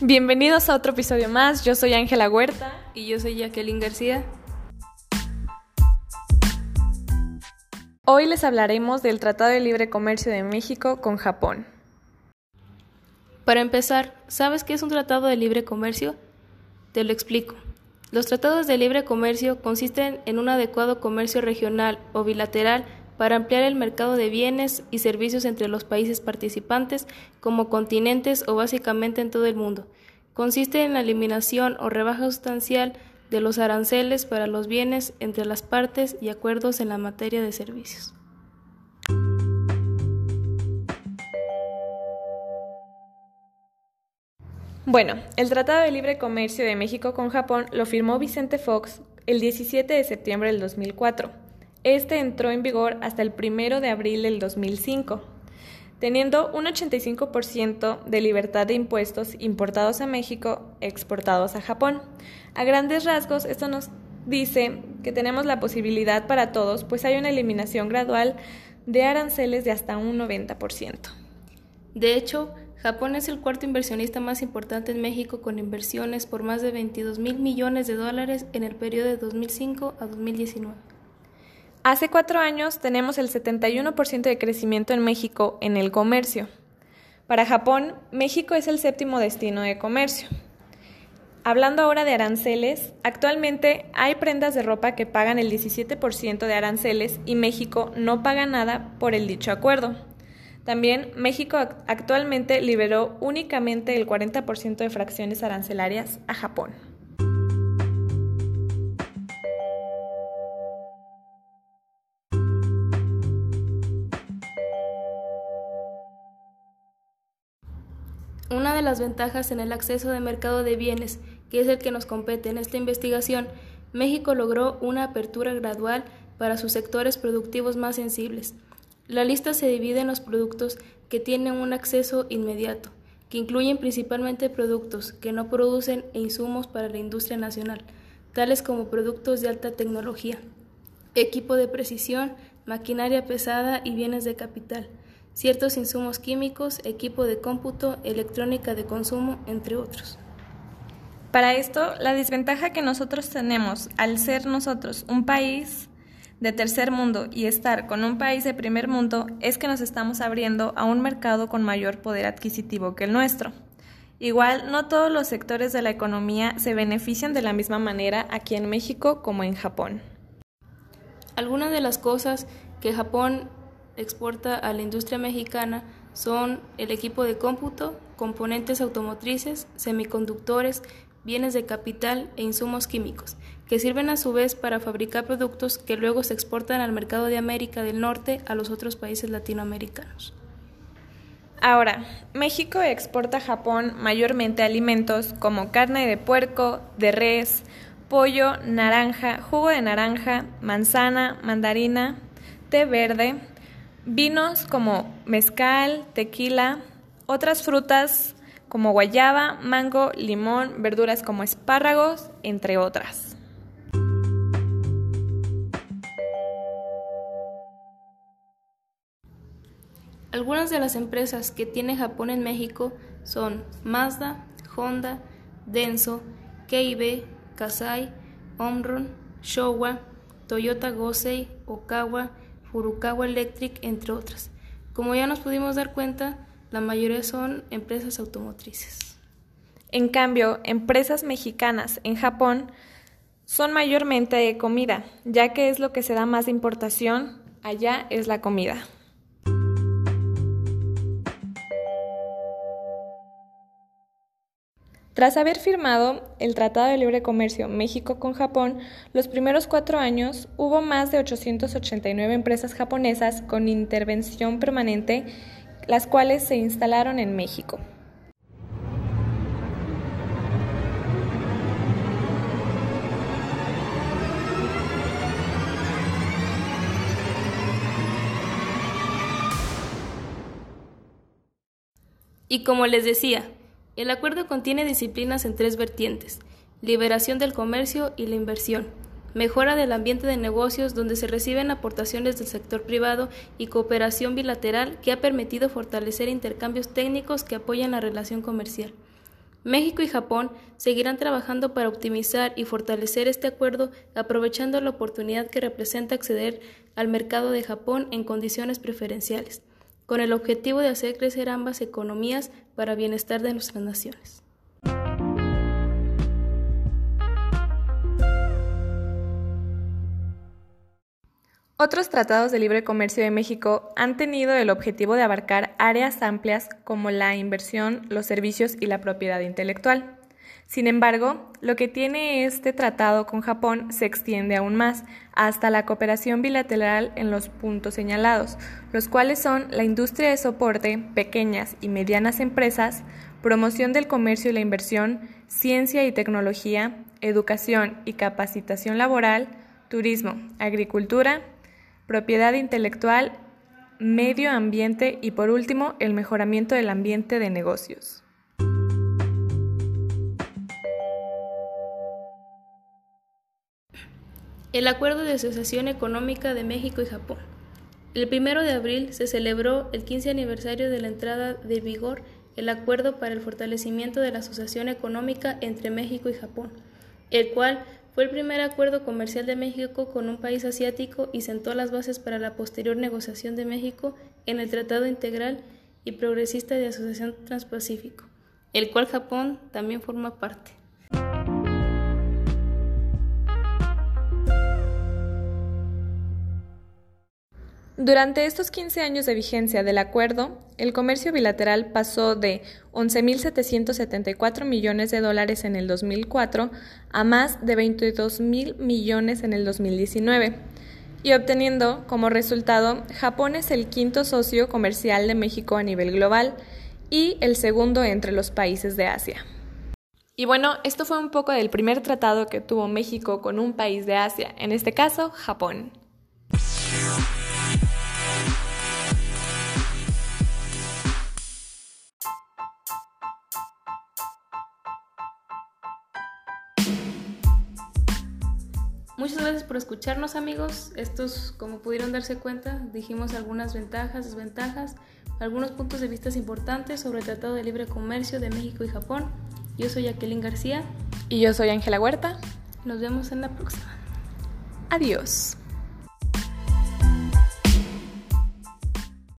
Bienvenidos a otro episodio más. Yo soy Ángela Huerta. Y yo soy Jacqueline García. Hoy les hablaremos del Tratado de Libre Comercio de México con Japón. Para empezar, ¿sabes qué es un tratado de libre comercio? Te lo explico. Los tratados de libre comercio consisten en un adecuado comercio regional o bilateral para ampliar el mercado de bienes y servicios entre los países participantes como continentes o básicamente en todo el mundo. Consiste en la eliminación o rebaja sustancial de los aranceles para los bienes entre las partes y acuerdos en la materia de servicios. Bueno, el Tratado de Libre Comercio de México con Japón lo firmó Vicente Fox el 17 de septiembre del 2004. Este entró en vigor hasta el 1 de abril del 2005, teniendo un 85% de libertad de impuestos importados a México, exportados a Japón. A grandes rasgos, esto nos dice que tenemos la posibilidad para todos, pues hay una eliminación gradual de aranceles de hasta un 90%. De hecho, Japón es el cuarto inversionista más importante en México con inversiones por más de 22 mil millones de dólares en el periodo de 2005 a 2019. Hace cuatro años tenemos el 71% de crecimiento en México en el comercio. Para Japón, México es el séptimo destino de comercio. Hablando ahora de aranceles, actualmente hay prendas de ropa que pagan el 17% de aranceles y México no paga nada por el dicho acuerdo. También México actualmente liberó únicamente el 40% de fracciones arancelarias a Japón. De las ventajas en el acceso de mercado de bienes, que es el que nos compete en esta investigación, México logró una apertura gradual para sus sectores productivos más sensibles. La lista se divide en los productos que tienen un acceso inmediato, que incluyen principalmente productos que no producen e insumos para la industria nacional, tales como productos de alta tecnología, equipo de precisión, maquinaria pesada y bienes de capital ciertos insumos químicos, equipo de cómputo, electrónica de consumo, entre otros. Para esto, la desventaja que nosotros tenemos al ser nosotros un país de tercer mundo y estar con un país de primer mundo es que nos estamos abriendo a un mercado con mayor poder adquisitivo que el nuestro. Igual, no todos los sectores de la economía se benefician de la misma manera aquí en México como en Japón. Algunas de las cosas que Japón exporta a la industria mexicana son el equipo de cómputo, componentes automotrices, semiconductores, bienes de capital e insumos químicos, que sirven a su vez para fabricar productos que luego se exportan al mercado de América del Norte a los otros países latinoamericanos. Ahora, México exporta a Japón mayormente alimentos como carne de puerco, de res, pollo, naranja, jugo de naranja, manzana, mandarina, té verde, vinos como mezcal, tequila, otras frutas como guayaba, mango, limón, verduras como espárragos, entre otras. Algunas de las empresas que tiene Japón en México son Mazda, Honda, Denso, Keibe, Kasai, Omron, Showa, Toyota Gosei, Okawa, Furukawa Electric, entre otras. Como ya nos pudimos dar cuenta, la mayoría son empresas automotrices. En cambio, empresas mexicanas en Japón son mayormente de comida, ya que es lo que se da más importación, allá es la comida. Tras haber firmado el Tratado de Libre Comercio México con Japón, los primeros cuatro años hubo más de 889 empresas japonesas con intervención permanente, las cuales se instalaron en México. Y como les decía, el acuerdo contiene disciplinas en tres vertientes, liberación del comercio y la inversión, mejora del ambiente de negocios donde se reciben aportaciones del sector privado y cooperación bilateral que ha permitido fortalecer intercambios técnicos que apoyan la relación comercial. México y Japón seguirán trabajando para optimizar y fortalecer este acuerdo, aprovechando la oportunidad que representa acceder al mercado de Japón en condiciones preferenciales, con el objetivo de hacer crecer ambas economías para bienestar de nuestras naciones. Otros tratados de libre comercio de México han tenido el objetivo de abarcar áreas amplias como la inversión, los servicios y la propiedad intelectual. Sin embargo, lo que tiene este tratado con Japón se extiende aún más, hasta la cooperación bilateral en los puntos señalados, los cuales son la industria de soporte, pequeñas y medianas empresas, promoción del comercio y la inversión, ciencia y tecnología, educación y capacitación laboral, turismo, agricultura, propiedad intelectual, medio ambiente y por último el mejoramiento del ambiente de negocios. El Acuerdo de Asociación Económica de México y Japón. El 1 de abril se celebró el 15 aniversario de la entrada de vigor el Acuerdo para el Fortalecimiento de la Asociación Económica entre México y Japón, el cual fue el primer acuerdo comercial de México con un país asiático y sentó las bases para la posterior negociación de México en el Tratado Integral y Progresista de Asociación Transpacífico, el cual Japón también forma parte. Durante estos 15 años de vigencia del acuerdo, el comercio bilateral pasó de 11.774 millones de dólares en el 2004 a más de 22.000 millones en el 2019, y obteniendo como resultado Japón es el quinto socio comercial de México a nivel global y el segundo entre los países de Asia. Y bueno, esto fue un poco del primer tratado que tuvo México con un país de Asia, en este caso Japón. Muchas gracias por escucharnos amigos. Estos, como pudieron darse cuenta, dijimos algunas ventajas, desventajas, algunos puntos de vista importantes sobre el Tratado de Libre Comercio de México y Japón. Yo soy Jacqueline García. Y yo soy Ángela Huerta. Nos vemos en la próxima. Adiós.